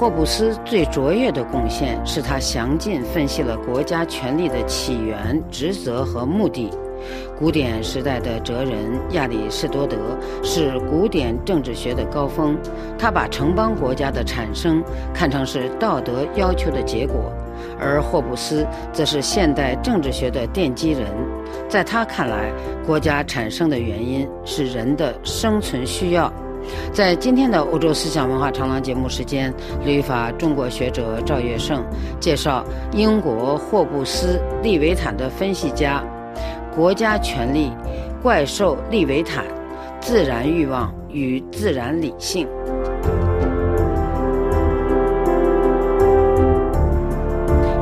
霍布斯最卓越的贡献是他详尽分析了国家权力的起源、职责和目的。古典时代的哲人亚里士多德是古典政治学的高峰，他把城邦国家的产生看成是道德要求的结果，而霍布斯则是现代政治学的奠基人。在他看来，国家产生的原因是人的生存需要。在今天的欧洲思想文化长廊节目时间，旅法中国学者赵月胜介绍英国霍布斯《利维坦》的分析家。国家权力、怪兽利维坦、自然欲望与自然理性。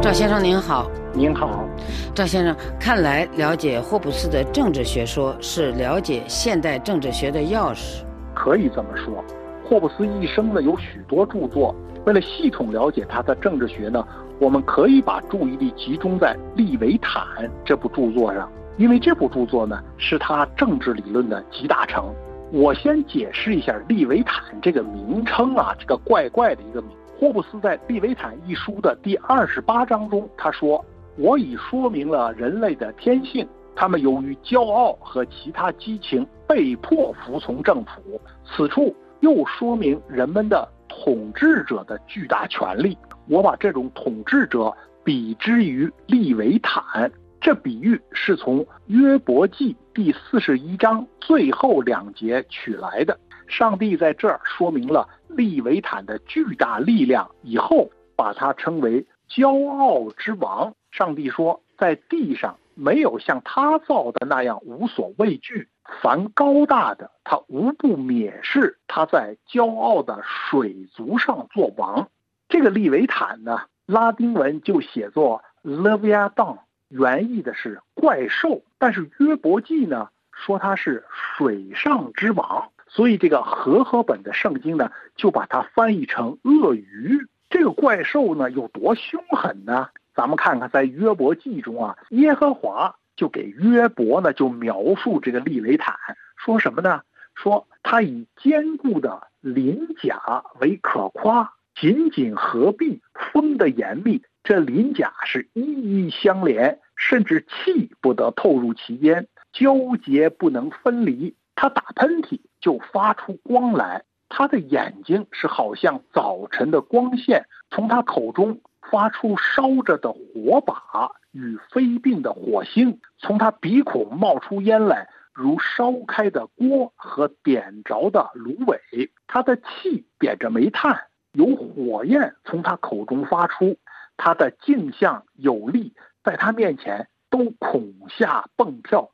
赵先生您好，您好，赵先生，看来了解霍布斯的政治学说是了解现代政治学的钥匙。可以这么说，霍布斯一生呢有许多著作，为了系统了解他的政治学呢，我们可以把注意力集中在《利维坦》这部著作上。因为这部著作呢，是他政治理论的集大成。我先解释一下《利维坦》这个名称啊，这个怪怪的一个名。霍布斯在《利维坦》一书的第二十八章中，他说：“我已说明了人类的天性，他们由于骄傲和其他激情，被迫服从政府。此处又说明人们的统治者的巨大权力。我把这种统治者比之于利维坦。”这比喻是从约伯记第四十一章最后两节取来的。上帝在这儿说明了利维坦的巨大力量，以后把它称为骄傲之王。上帝说，在地上没有像他造的那样无所畏惧，凡高大的，他无不蔑视。他在骄傲的水族上做王。这个利维坦呢，拉丁文就写作 Leviathan。原意的是怪兽，但是约伯记呢说他是水上之王，所以这个和合本的圣经呢就把它翻译成鳄鱼。这个怪兽呢有多凶狠呢？咱们看看在约伯记中啊，耶和华就给约伯呢就描述这个利维坦，说什么呢？说他以坚固的鳞甲为可夸，紧紧合璧，封得严密。这鳞甲是一一相连，甚至气不得透入其间，交结不能分离。他打喷嚏就发出光来，他的眼睛是好像早晨的光线，从他口中发出烧着的火把与飞并的火星，从他鼻孔冒出烟来，如烧开的锅和点着的芦苇。他的气点着煤炭，有火焰从他口中发出。他的镜像有力，在他面前都恐吓蹦跳，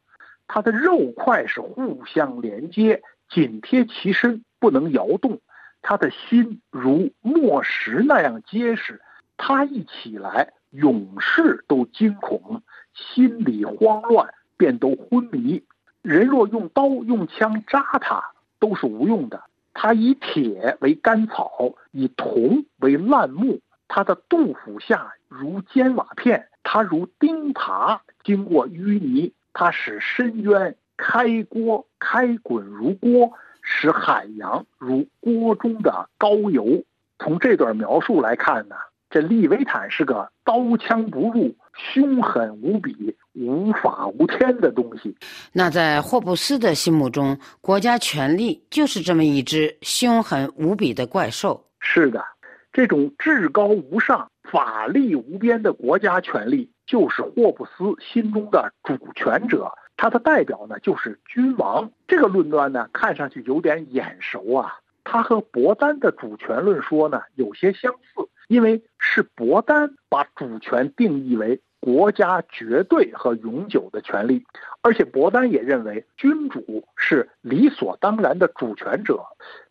他的肉块是互相连接，紧贴其身，不能摇动。他的心如磨石那样结实，他一起来，勇士都惊恐，心里慌乱，便都昏迷。人若用刀用枪扎他，都是无用的。他以铁为干草，以铜为烂木。他的肚腹下如尖瓦片，他如钉耙经过淤泥，他使深渊开锅开滚如锅，使海洋如锅中的高油。从这段描述来看呢，这利维坦是个刀枪不入、凶狠无比、无法无天的东西。那在霍布斯的心目中，国家权力就是这么一只凶狠无比的怪兽。是的。这种至高无上、法力无边的国家权力，就是霍布斯心中的主权者。他的代表呢，就是君王。这个论断呢，看上去有点眼熟啊。他和伯丹的主权论说呢，有些相似，因为是伯丹把主权定义为。国家绝对和永久的权利，而且伯丹也认为君主是理所当然的主权者。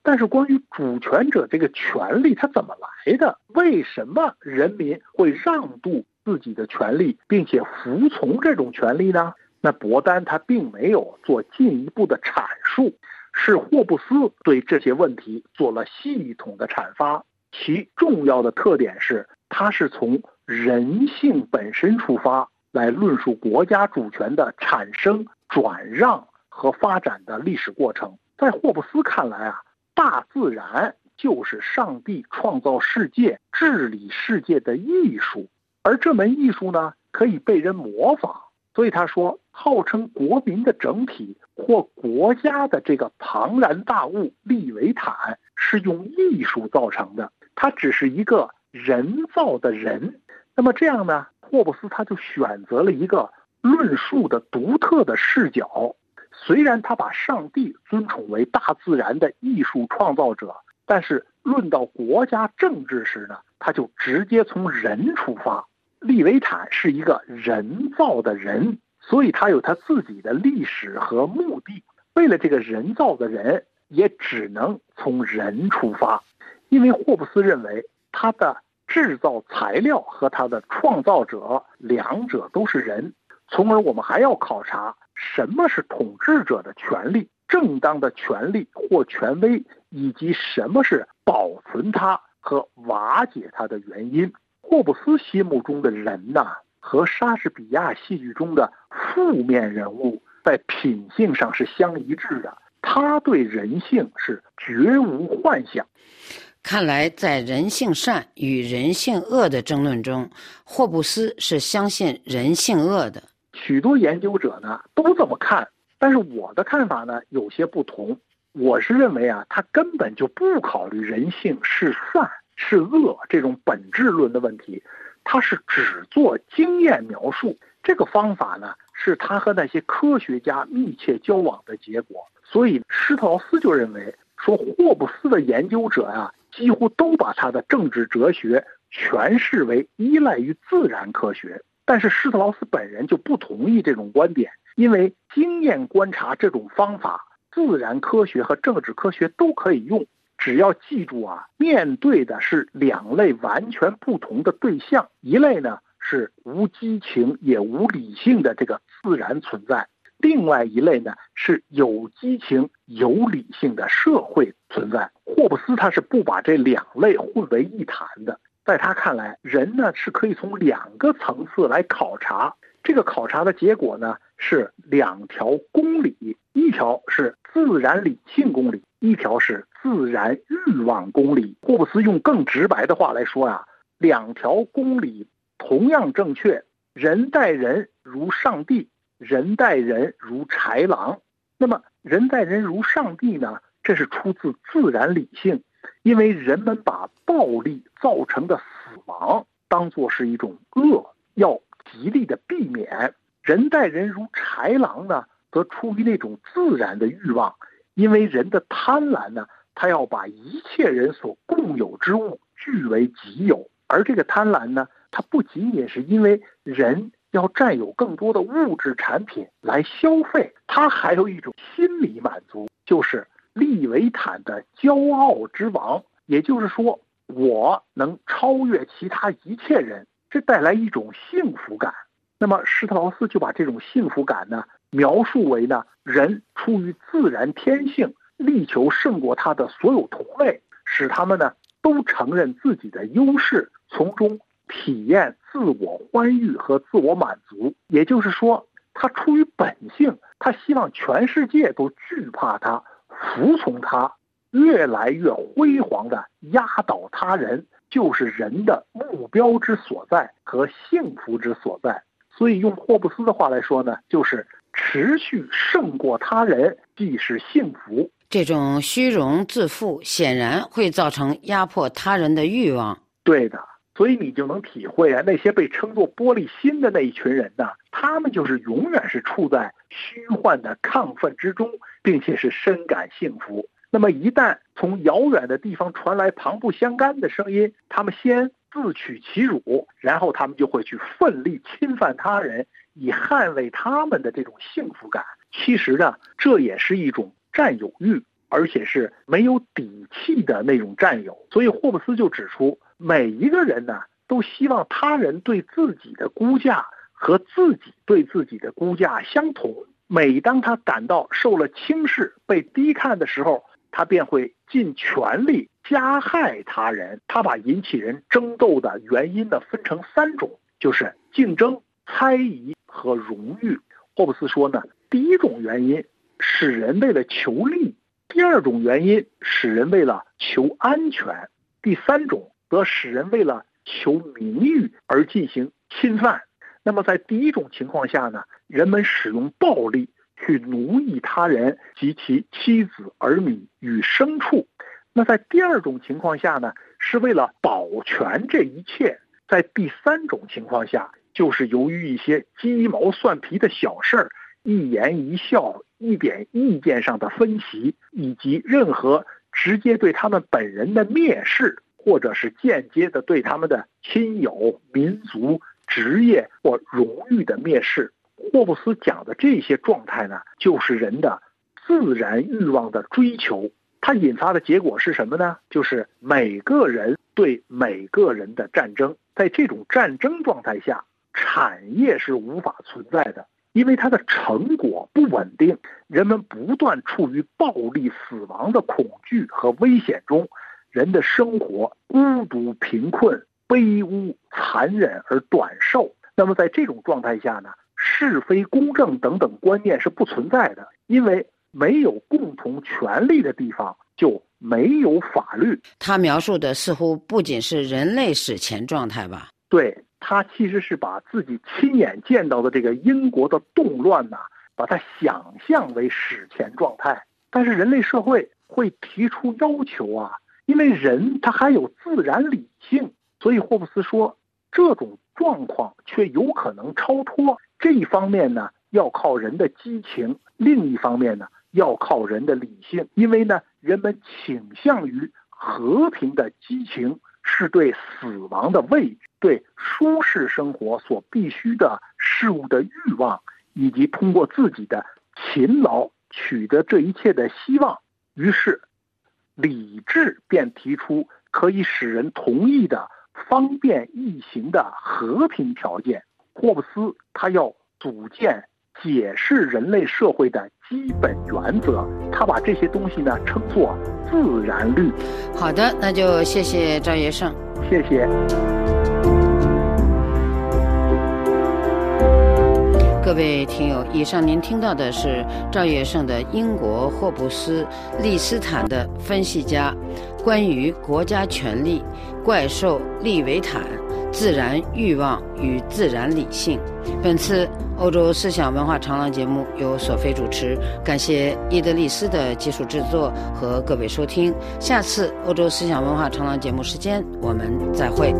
但是，关于主权者这个权利，它怎么来的？为什么人民会让渡自己的权利，并且服从这种权利呢？那伯丹他并没有做进一步的阐述，是霍布斯对这些问题做了系统的阐发。其重要的特点是，它是从。人性本身出发来论述国家主权的产生、转让和发展的历史过程，在霍布斯看来啊，大自然就是上帝创造世界、治理世界的艺术，而这门艺术呢，可以被人模仿。所以他说，号称国民的整体或国家的这个庞然大物利维坦是用艺术造成的，他只是一个人造的人。那么这样呢，霍布斯他就选择了一个论述的独特的视角。虽然他把上帝尊崇为大自然的艺术创造者，但是论到国家政治时呢，他就直接从人出发。利维坦是一个人造的人，所以他有他自己的历史和目的。为了这个人造的人，也只能从人出发，因为霍布斯认为他的制造材料和他的创造者两者都是人。从而，我们还要考察什么是统治者的权利、正当的权利或权威，以及什么是保存它和瓦解它的原因。霍布斯心目中的人呐，和莎士比亚戏剧中的负面人物在品性上是相一致的。他对人性是绝无幻想。看来，在人性善与人性恶的争论中，霍布斯是相信人性恶的。许多研究者呢都这么看，但是我的看法呢有些不同。我是认为啊，他根本就不考虑人性是善。是恶这种本质论的问题，他是只做经验描述。这个方法呢，是他和那些科学家密切交往的结果。所以施特劳斯就认为说，霍布斯的研究者呀，几乎都把他的政治哲学诠释为依赖于自然科学。但是施特劳斯本人就不同意这种观点，因为经验观察这种方法，自然科学和政治科学都可以用。只要记住啊，面对的是两类完全不同的对象，一类呢是无激情也无理性的这个自然存在，另外一类呢是有激情有理性的社会存在。霍布斯他是不把这两类混为一谈的，在他看来，人呢是可以从两个层次来考察，这个考察的结果呢是两条公理，一条是自然理性公理。一条是自然欲望公理，霍布斯用更直白的话来说呀，两条公理同样正确。人待人如上帝，人待人如豺狼。那么人待人如上帝呢？这是出自自然理性，因为人们把暴力造成的死亡当作是一种恶，要极力的避免。人待人如豺狼呢，则出于那种自然的欲望。因为人的贪婪呢，他要把一切人所共有之物据为己有，而这个贪婪呢，它不仅仅是因为人要占有更多的物质产品来消费，他还有一种心理满足，就是利维坦的骄傲之王，也就是说，我能超越其他一切人，这带来一种幸福感。那么施特劳斯就把这种幸福感呢。描述为呢，人出于自然天性，力求胜过他的所有同类，使他们呢都承认自己的优势，从中体验自我欢愉和自我满足。也就是说，他出于本性，他希望全世界都惧怕他，服从他，越来越辉煌的压倒他人，就是人的目标之所在和幸福之所在。所以，用霍布斯的话来说呢，就是。持续胜过他人，即是幸福。这种虚荣自负，显然会造成压迫他人的欲望。对的，所以你就能体会啊，那些被称作玻璃心的那一群人呢，他们就是永远是处在虚幻的亢奋之中，并且是深感幸福。那么一旦从遥远的地方传来旁不相干的声音，他们先自取其辱，然后他们就会去奋力侵犯他人。以捍卫他们的这种幸福感，其实呢，这也是一种占有欲，而且是没有底气的那种占有。所以霍布斯就指出，每一个人呢，都希望他人对自己的估价和自己对自己的估价相同。每当他感到受了轻视、被低看的时候，他便会尽全力加害他人。他把引起人争斗的原因呢，分成三种，就是竞争、猜疑。和荣誉，霍布斯说呢，第一种原因使人为了求利，第二种原因使人为了求安全，第三种则使人为了求名誉而进行侵犯。那么在第一种情况下呢，人们使用暴力去奴役他人及其妻子、儿女与牲畜；那在第二种情况下呢，是为了保全这一切；在第三种情况下，就是由于一些鸡毛蒜皮的小事儿。一言一笑，一点意见上的分歧，以及任何直接对他们本人的蔑视，或者是间接的对他们的亲友、民族、职业或荣誉的蔑视，霍布斯讲的这些状态呢，就是人的自然欲望的追求。它引发的结果是什么呢？就是每个人对每个人的战争。在这种战争状态下，产业是无法存在的。因为它的成果不稳定，人们不断处于暴力、死亡的恐惧和危险中，人的生活孤独、贫困、卑污、残忍而短寿。那么在这种状态下呢，是非、公正等等观念是不存在的，因为没有共同权利的地方就没有法律。他描述的似乎不仅是人类史前状态吧？对。他其实是把自己亲眼见到的这个英国的动乱呐，把它想象为史前状态。但是人类社会会提出要求啊，因为人他还有自然理性，所以霍布斯说这种状况却有可能超脱。这一方面呢要靠人的激情，另一方面呢要靠人的理性，因为呢人们倾向于和平的激情。是对死亡的畏惧，对舒适生活所必须的事物的欲望，以及通过自己的勤劳取得这一切的希望。于是，理智便提出可以使人同意的方便易行的和平条件。霍布斯他要组建。解释人类社会的基本原则，他把这些东西呢称作自然律。好的，那就谢谢赵业胜，谢谢各位听友。以上您听到的是赵月胜的英国霍布斯利斯坦的分析家关于国家权力、怪兽利维坦、自然欲望与自然理性。本次。欧洲思想文化长廊节目由索菲主持，感谢伊德利斯的技术制作和各位收听。下次欧洲思想文化长廊节目时间，我们再会。